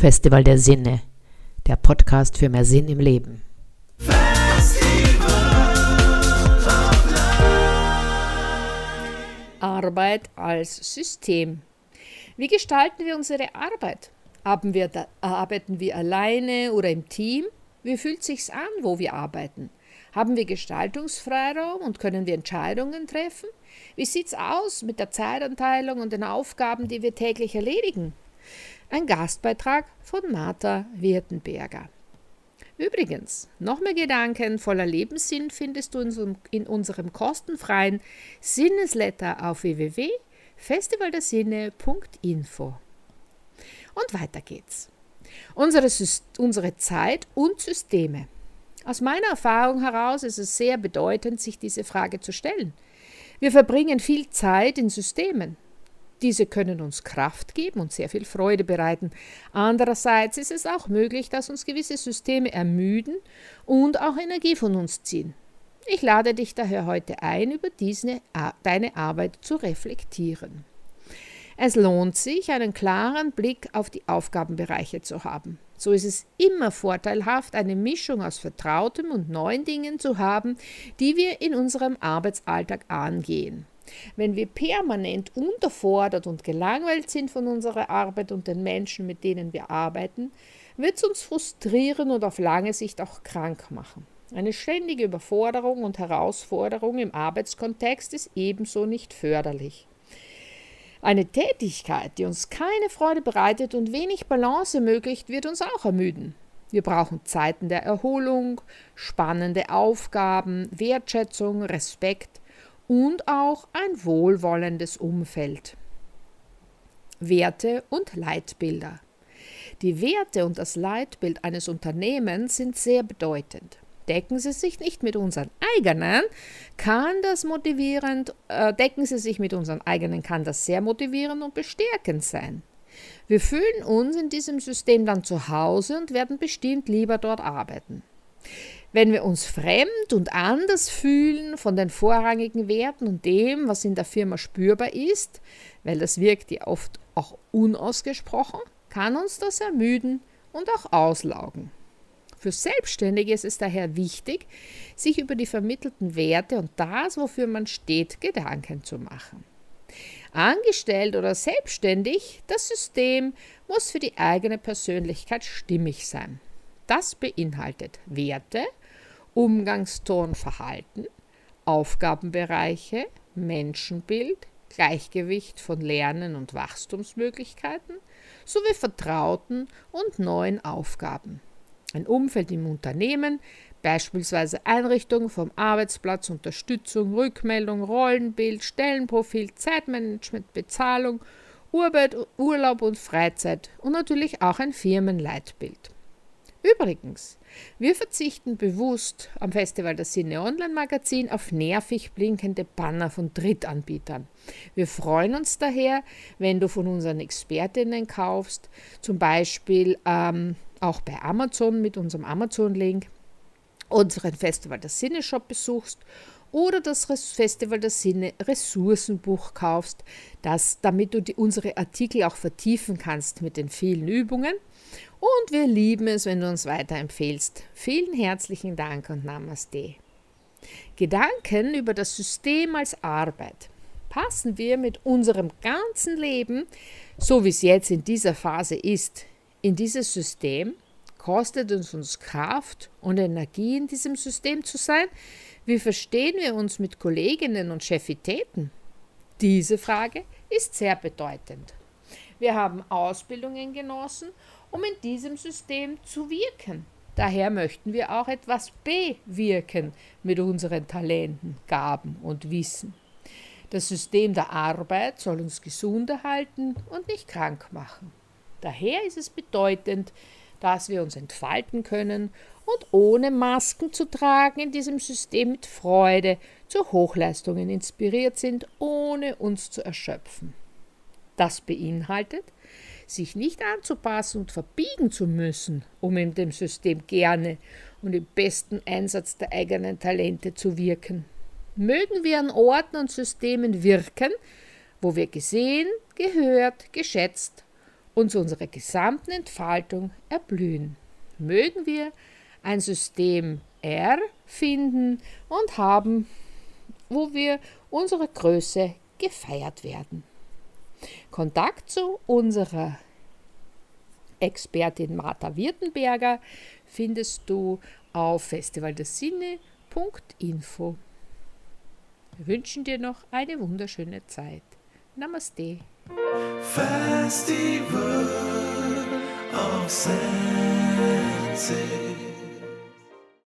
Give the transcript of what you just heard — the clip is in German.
Festival der Sinne, der Podcast für mehr Sinn im Leben. Arbeit als System. Wie gestalten wir unsere Arbeit? Wir da, arbeiten wir alleine oder im Team? Wie fühlt sich's an, wo wir arbeiten? Haben wir Gestaltungsfreiraum und können wir Entscheidungen treffen? Wie sieht's aus mit der Zeitanteilung und den Aufgaben, die wir täglich erledigen? Ein Gastbeitrag von Martha Wirtenberger. Übrigens, noch mehr Gedanken voller Lebenssinn findest du in unserem kostenfreien Sinnesletter auf www.festivaldersinne.info. Und weiter geht's. Unsere, unsere Zeit und Systeme. Aus meiner Erfahrung heraus ist es sehr bedeutend, sich diese Frage zu stellen. Wir verbringen viel Zeit in Systemen, diese können uns Kraft geben und sehr viel Freude bereiten. Andererseits ist es auch möglich, dass uns gewisse Systeme ermüden und auch Energie von uns ziehen. Ich lade dich daher heute ein, über diese, deine Arbeit zu reflektieren. Es lohnt sich, einen klaren Blick auf die Aufgabenbereiche zu haben. So ist es immer vorteilhaft, eine Mischung aus Vertrautem und neuen Dingen zu haben, die wir in unserem Arbeitsalltag angehen. Wenn wir permanent unterfordert und gelangweilt sind von unserer Arbeit und den Menschen, mit denen wir arbeiten, wird es uns frustrieren und auf lange Sicht auch krank machen. Eine ständige Überforderung und Herausforderung im Arbeitskontext ist ebenso nicht förderlich. Eine Tätigkeit, die uns keine Freude bereitet und wenig Balance ermöglicht, wird uns auch ermüden. Wir brauchen Zeiten der Erholung, spannende Aufgaben, Wertschätzung, Respekt und auch ein wohlwollendes Umfeld. Werte und Leitbilder. Die Werte und das Leitbild eines Unternehmens sind sehr bedeutend. Decken sie sich nicht mit unseren eigenen, kann das motivierend, äh, decken sie sich mit unseren eigenen, kann das sehr motivierend und bestärkend sein. Wir fühlen uns in diesem System dann zu Hause und werden bestimmt lieber dort arbeiten. Wenn wir uns fremd und anders fühlen von den vorrangigen Werten und dem, was in der Firma spürbar ist, weil das wirkt ja oft auch unausgesprochen, kann uns das ermüden und auch auslaugen. Für Selbstständige ist es daher wichtig, sich über die vermittelten Werte und das, wofür man steht, Gedanken zu machen. Angestellt oder selbstständig, das System muss für die eigene Persönlichkeit stimmig sein. Das beinhaltet Werte, Umgangston, Verhalten, Aufgabenbereiche, Menschenbild, Gleichgewicht von Lernen und Wachstumsmöglichkeiten sowie vertrauten und neuen Aufgaben. Ein Umfeld im Unternehmen, beispielsweise Einrichtung vom Arbeitsplatz, Unterstützung, Rückmeldung, Rollenbild, Stellenprofil, Zeitmanagement, Bezahlung, Arbeit, Urlaub und Freizeit und natürlich auch ein Firmenleitbild. Übrigens, wir verzichten bewusst am Festival der Sinne Online Magazin auf nervig blinkende Banner von Drittanbietern. Wir freuen uns daher, wenn du von unseren Expertinnen kaufst, zum Beispiel ähm, auch bei Amazon mit unserem Amazon-Link, unseren Festival der Sinne Shop besuchst oder das Festival der Sinne Ressourcenbuch kaufst, das, damit du die, unsere Artikel auch vertiefen kannst mit den vielen Übungen und wir lieben es, wenn du uns weiterempfehlst. Vielen herzlichen Dank und Namaste. Gedanken über das System als Arbeit. Passen wir mit unserem ganzen Leben, so wie es jetzt in dieser Phase ist, in dieses System? Kostet es uns Kraft und Energie, in diesem System zu sein? Wie verstehen wir uns mit Kolleginnen und Chefitäten? Diese Frage ist sehr bedeutend. Wir haben Ausbildungen genossen um in diesem System zu wirken. Daher möchten wir auch etwas bewirken mit unseren Talenten, Gaben und Wissen. Das System der Arbeit soll uns gesund erhalten und nicht krank machen. Daher ist es bedeutend, dass wir uns entfalten können und ohne Masken zu tragen in diesem System mit Freude zu Hochleistungen inspiriert sind, ohne uns zu erschöpfen. Das beinhaltet, sich nicht anzupassen und verbiegen zu müssen, um in dem System gerne und im besten Einsatz der eigenen Talente zu wirken. Mögen wir an Orten und Systemen wirken, wo wir gesehen, gehört, geschätzt und zu unserer gesamten Entfaltung erblühen. Mögen wir ein System R finden und haben, wo wir unsere Größe gefeiert werden. Kontakt zu unserer Expertin Martha Wirtenberger findest du auf festivaldessinne.info. Wir wünschen dir noch eine wunderschöne Zeit. Namaste. Festival of Senses.